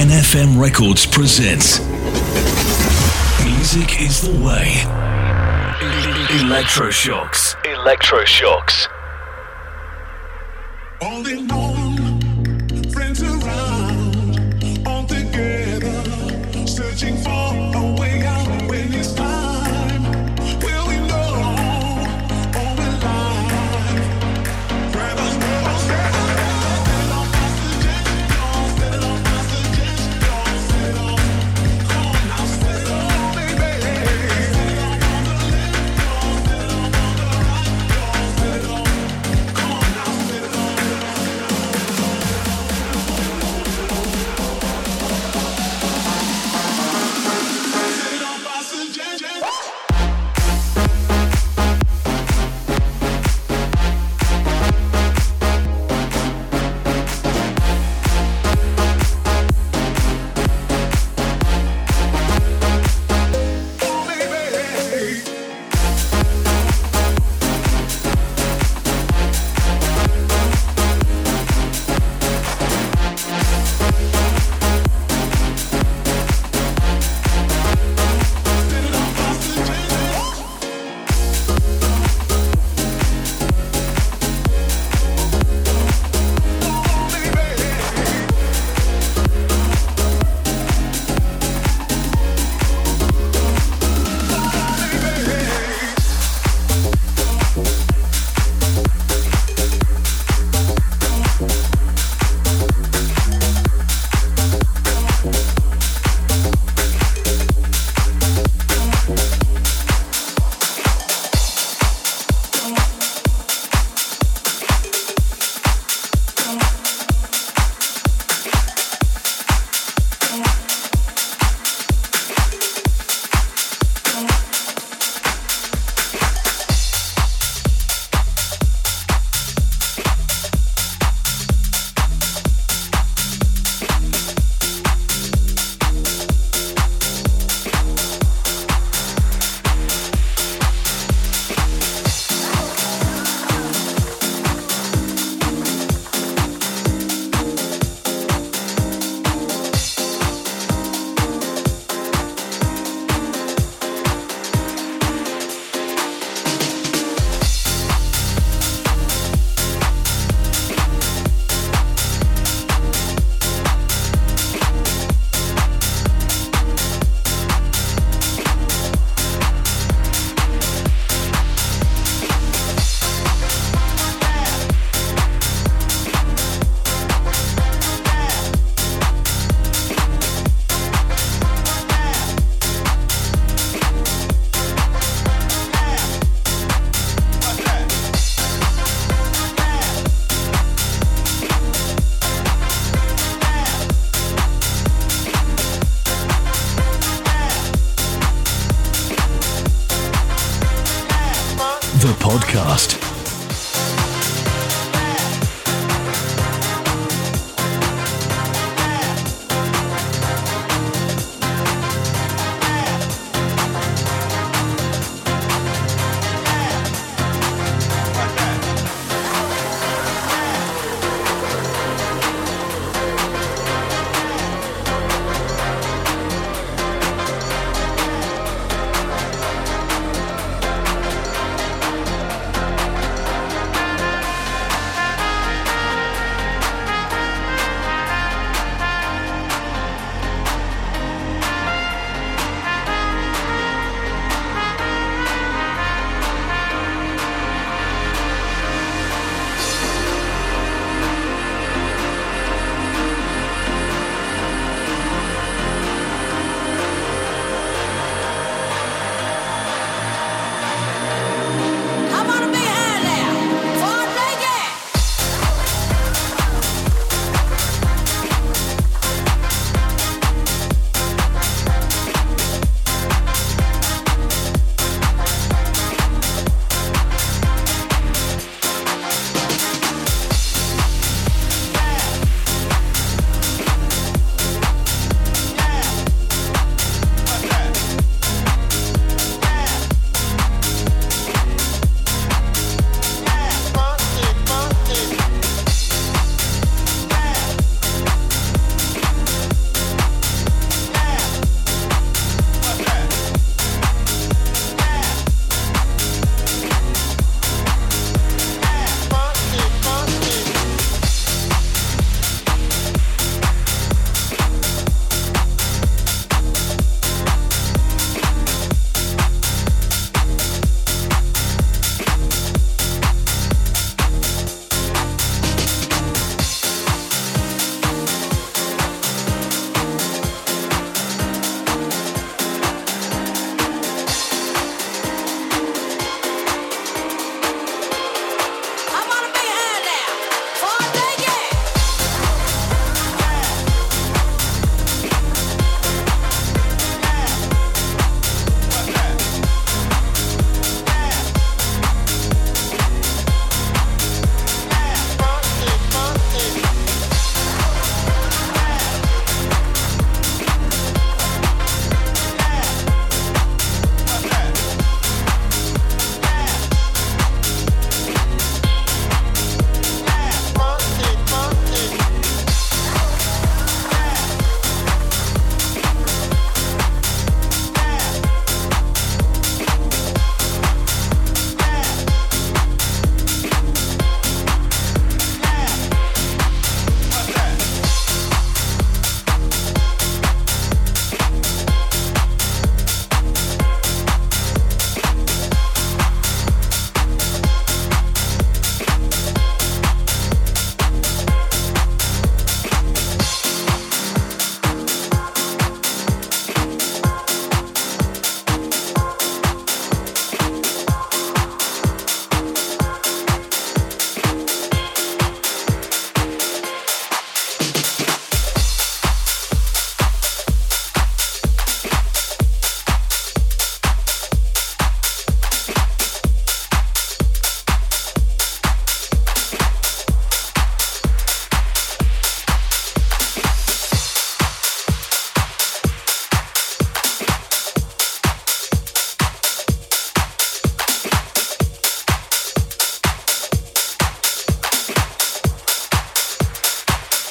NFM Records presents Music is the Way. Electroshocks. Electroshocks. All in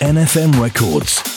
NFM Records.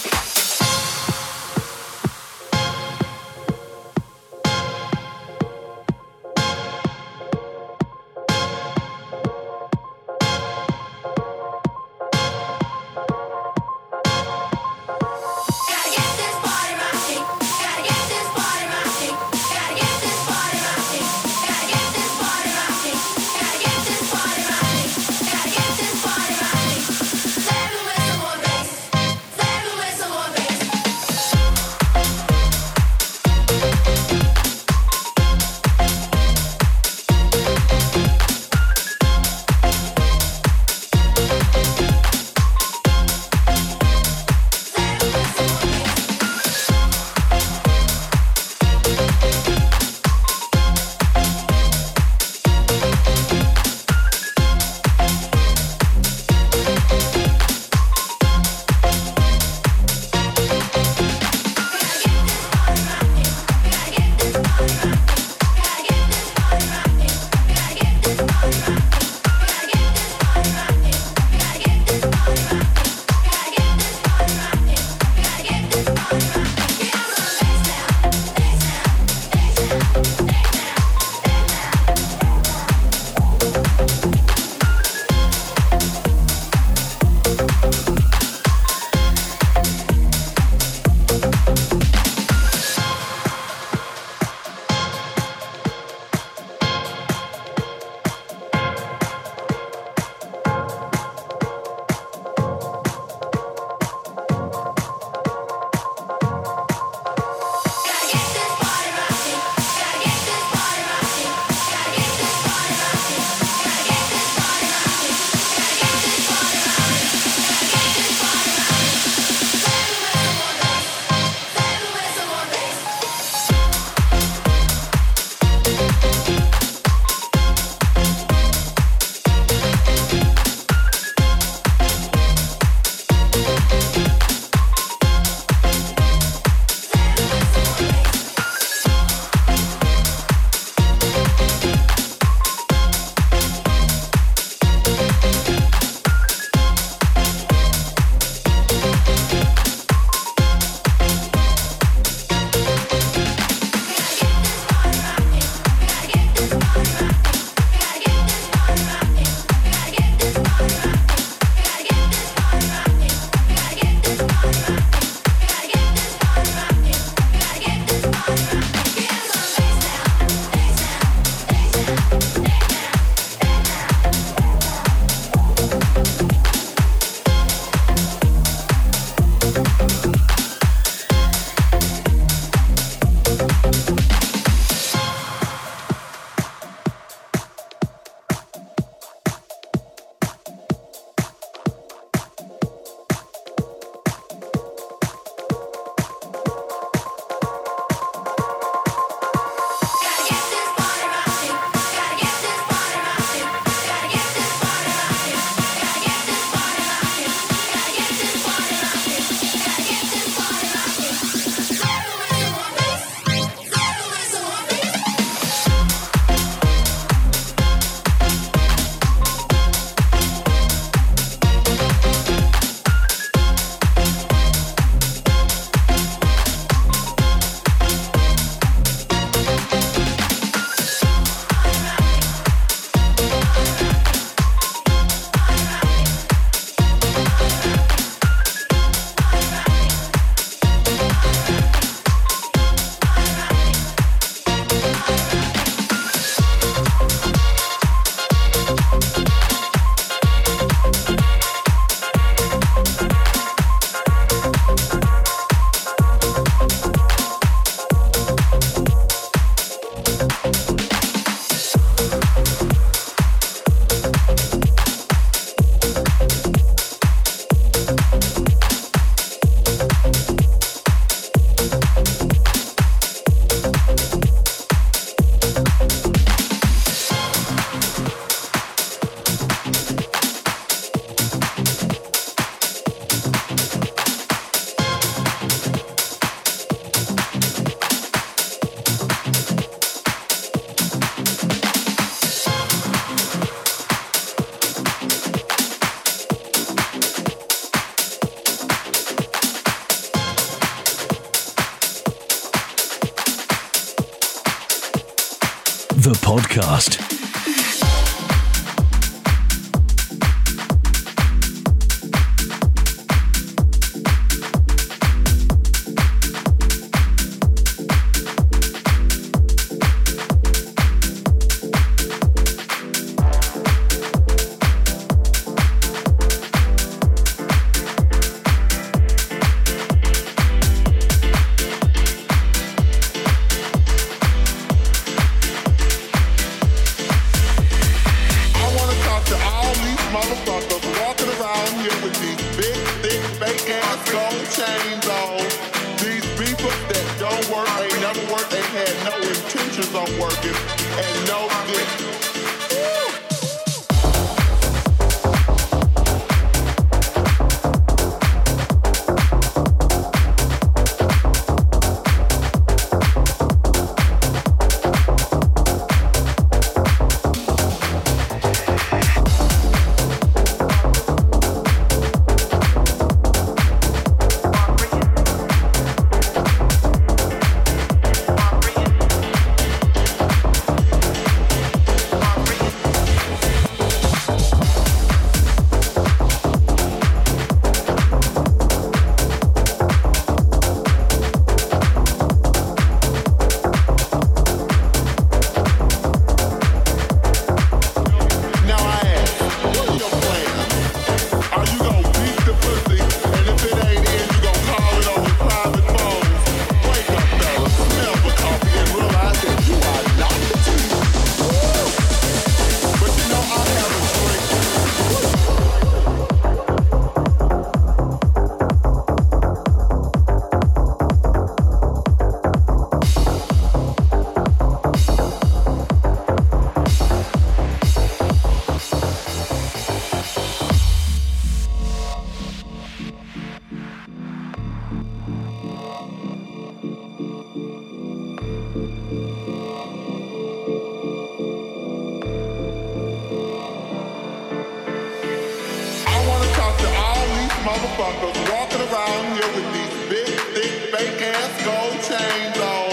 motherfuckers walking around here with these big, thick, fake ass gold chains on.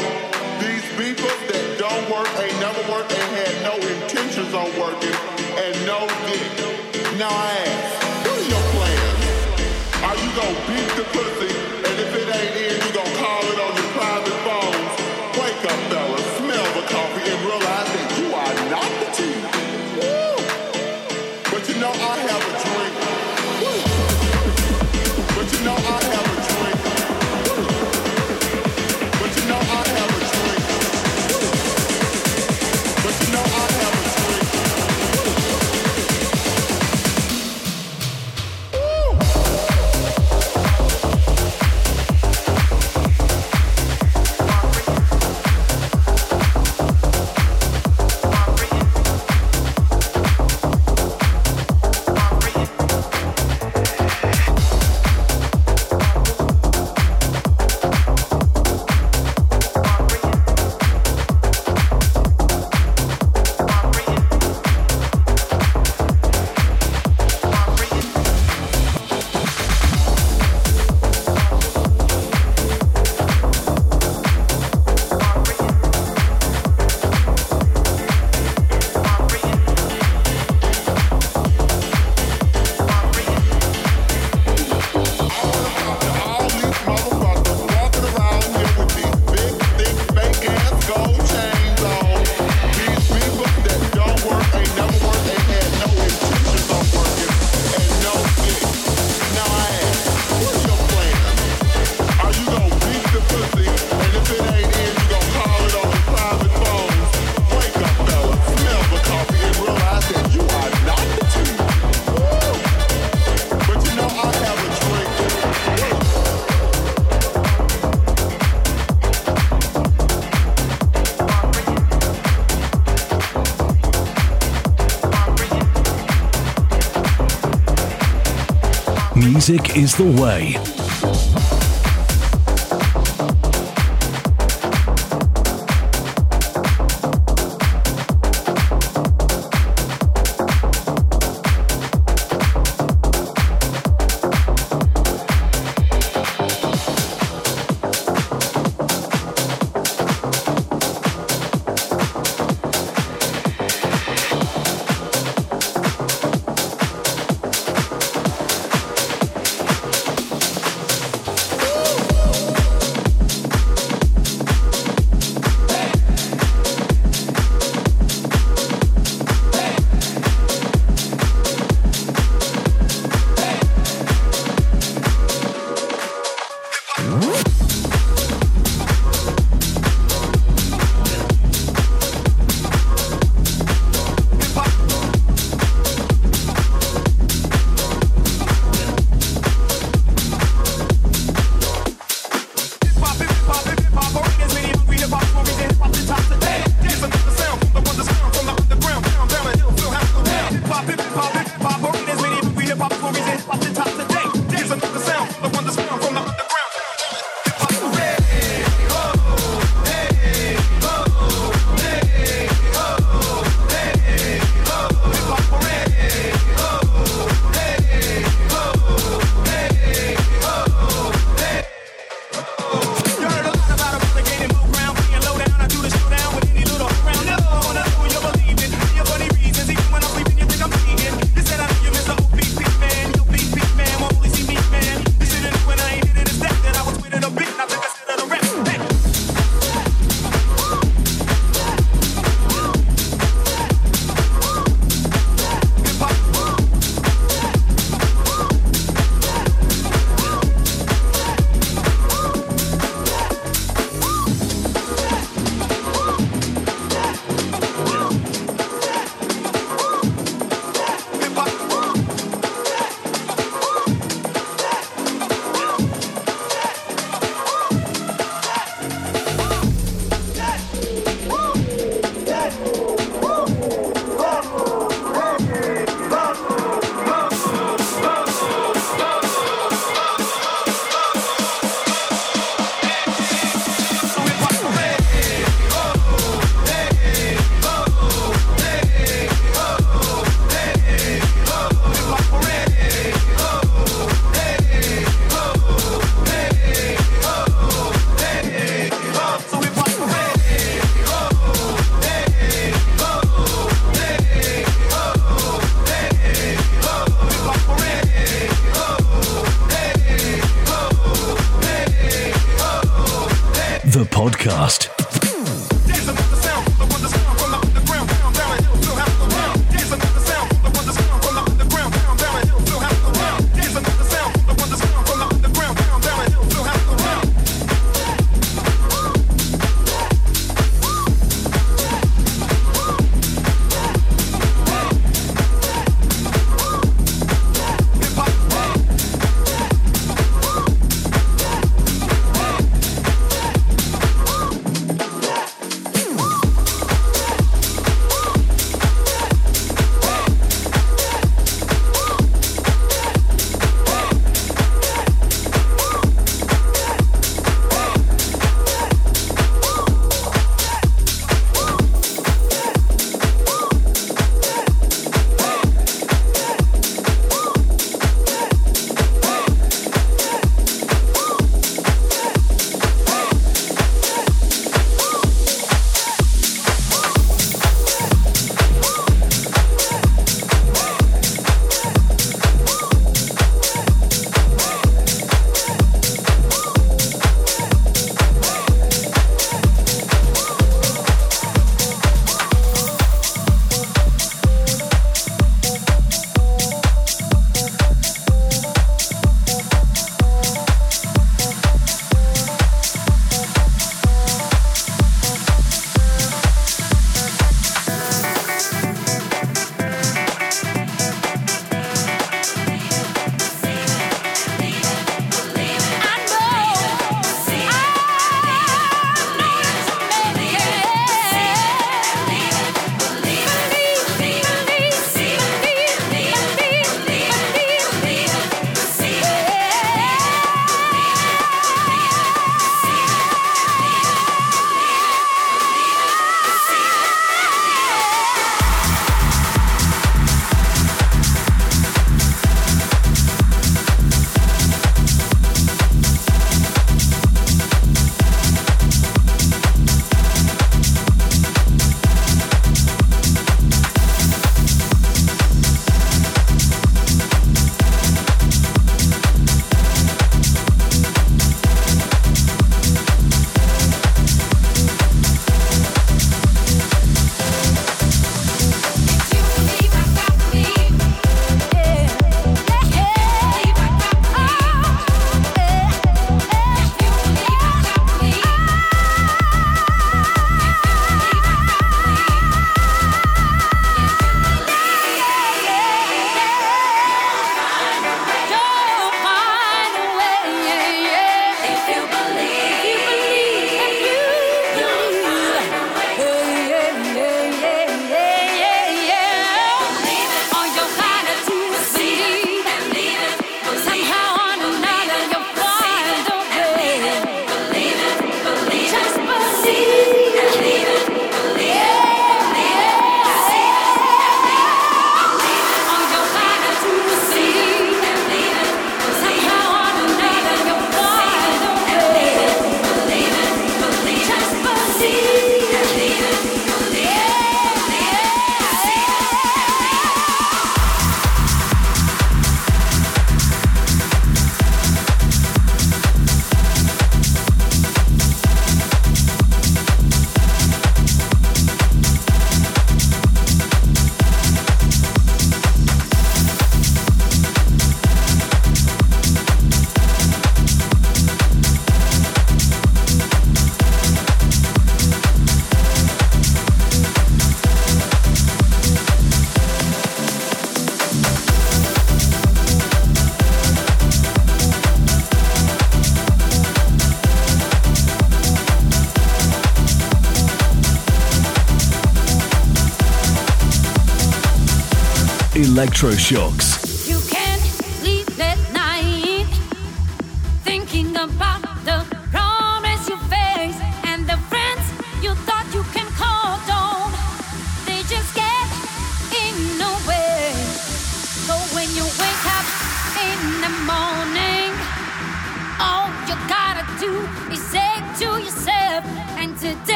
These beepers that don't work, ain't never worked, and had no intentions on working, and no dick. Now I ask, what are your plans? Are you gonna beat the pussy? you know I ever music is the way. Electroshocks.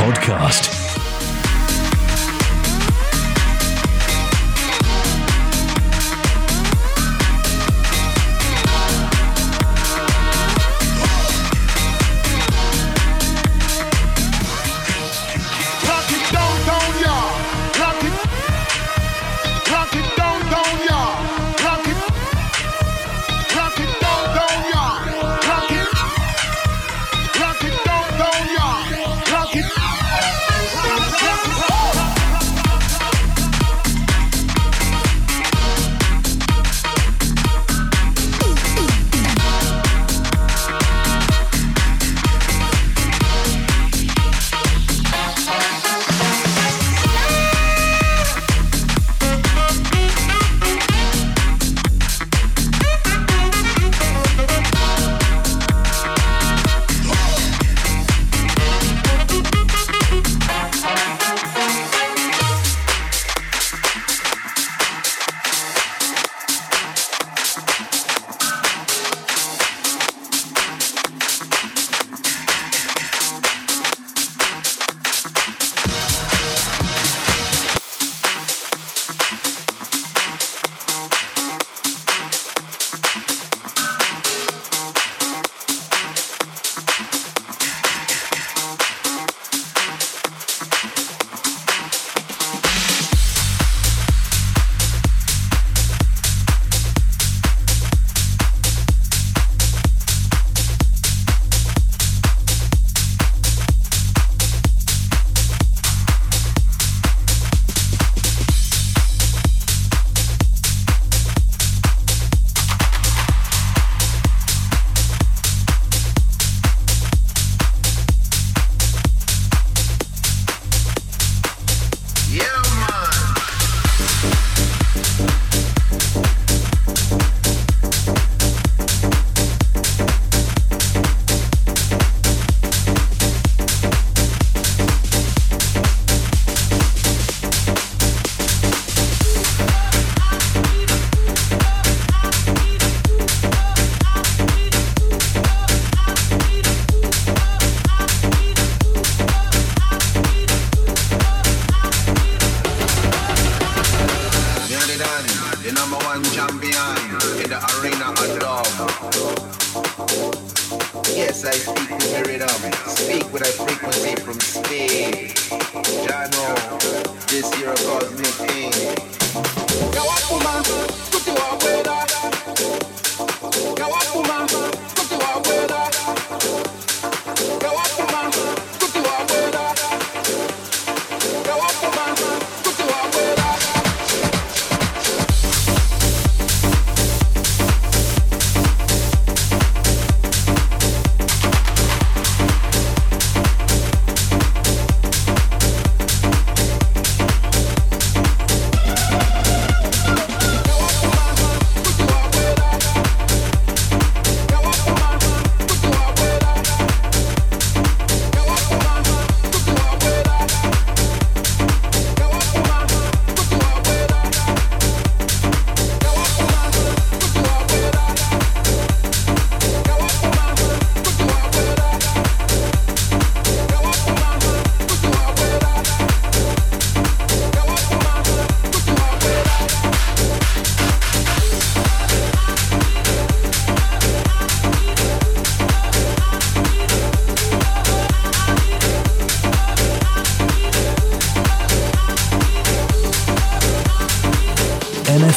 Podcast.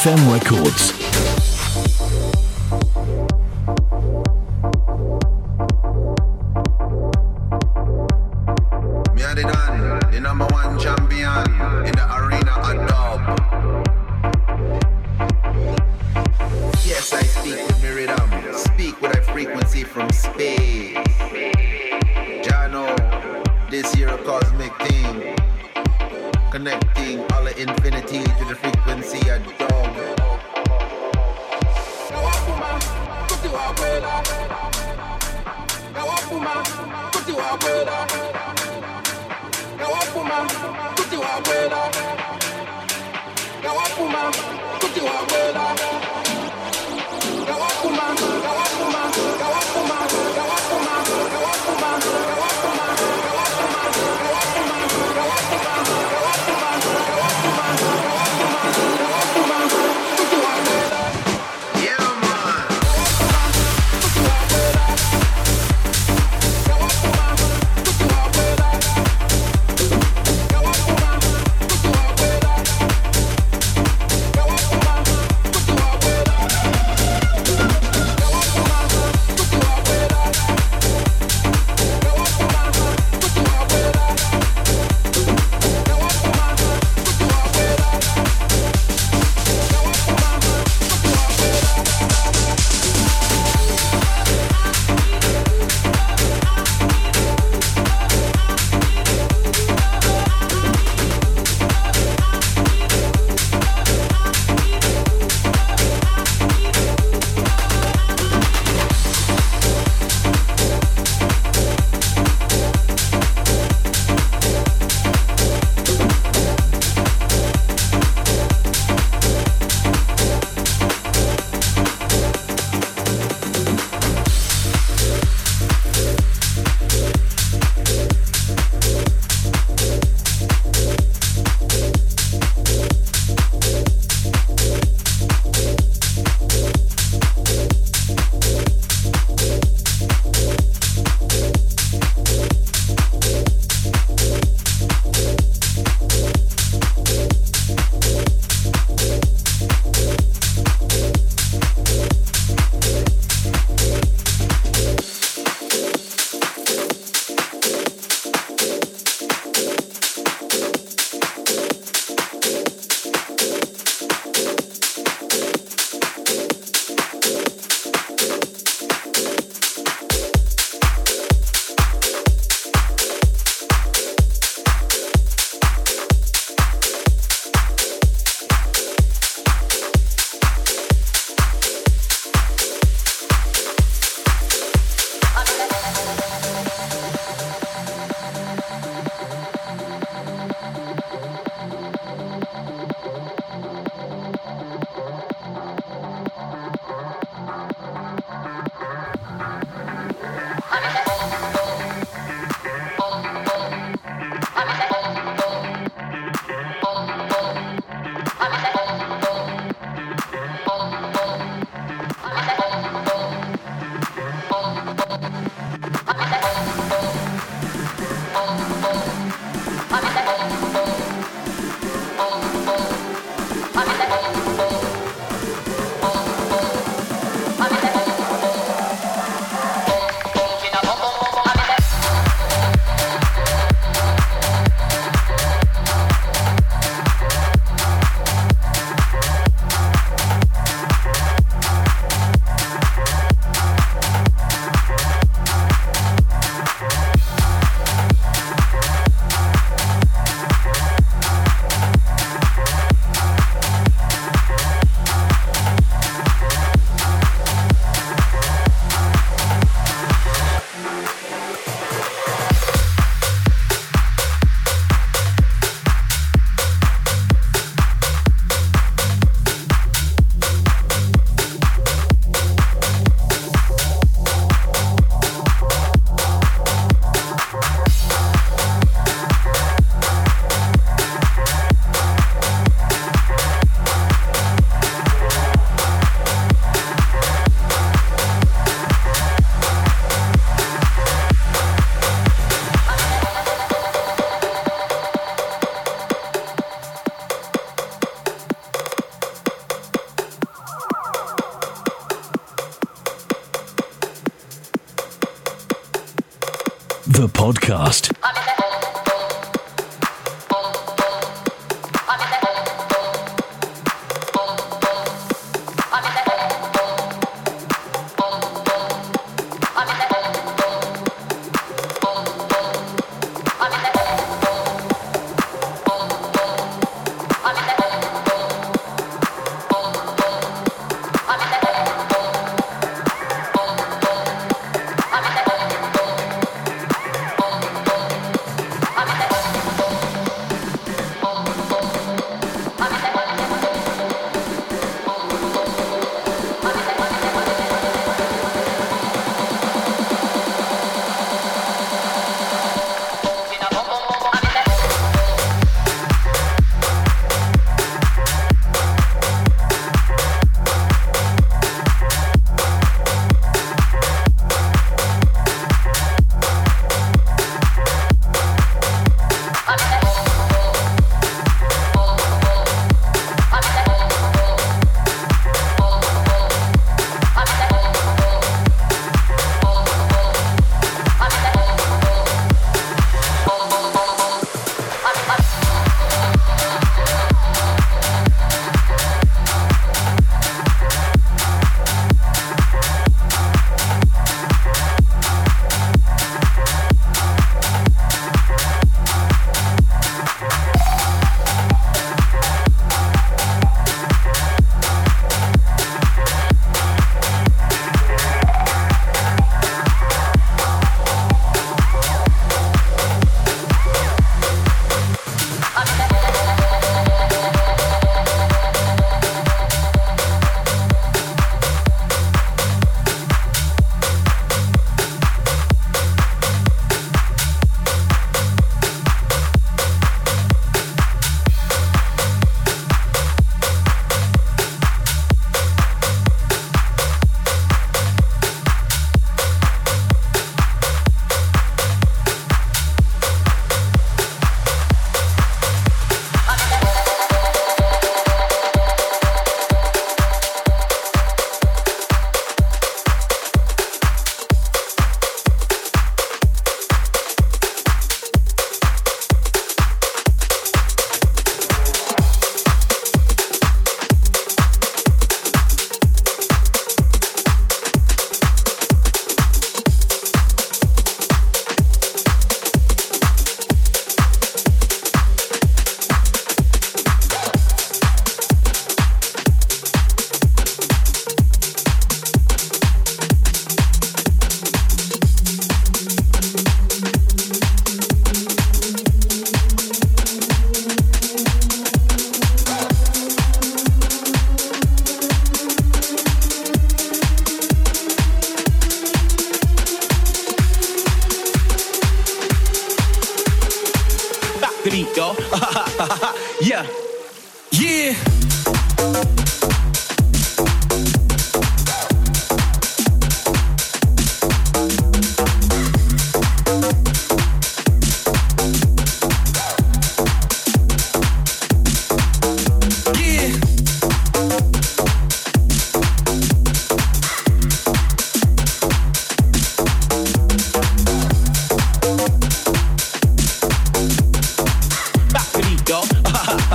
FM Records.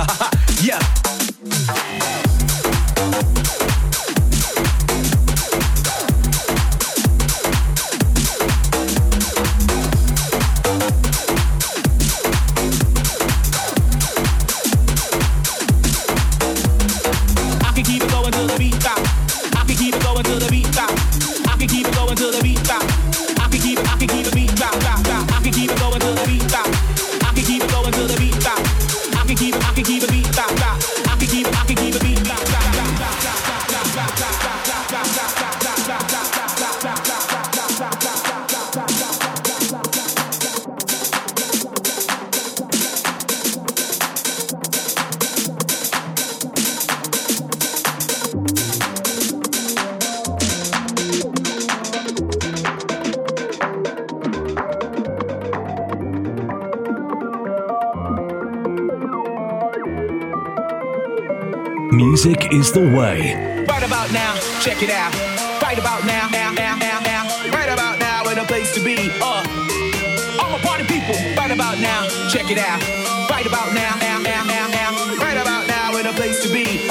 Music the way. Right about now, check it out. Right about now, now, now, now, now. Right about now, in a place to be. Uh, all my party people. Right about now, check it out. Right about now, now, now, now, now. Right about now, in a place to be.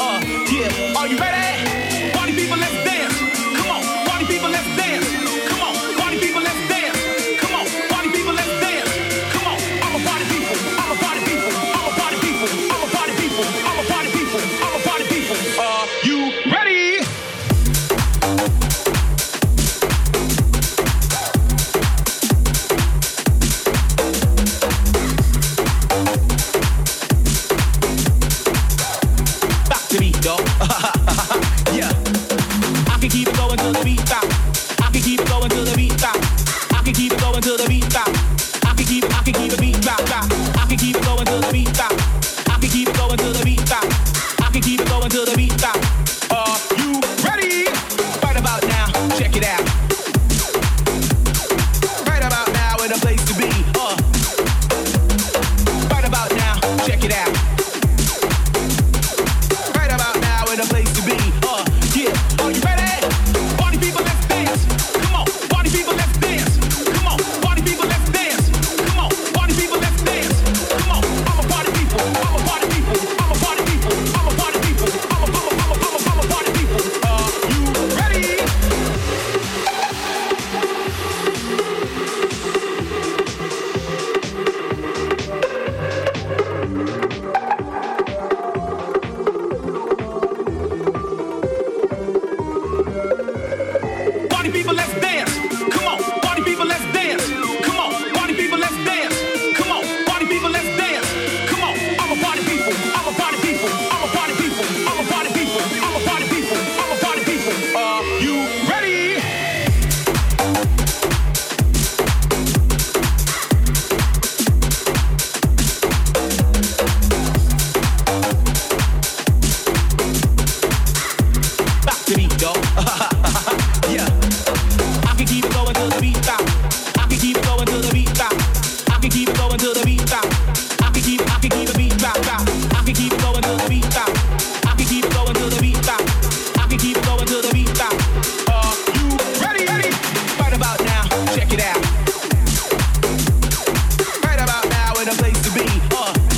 uh.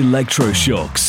Electroshocks.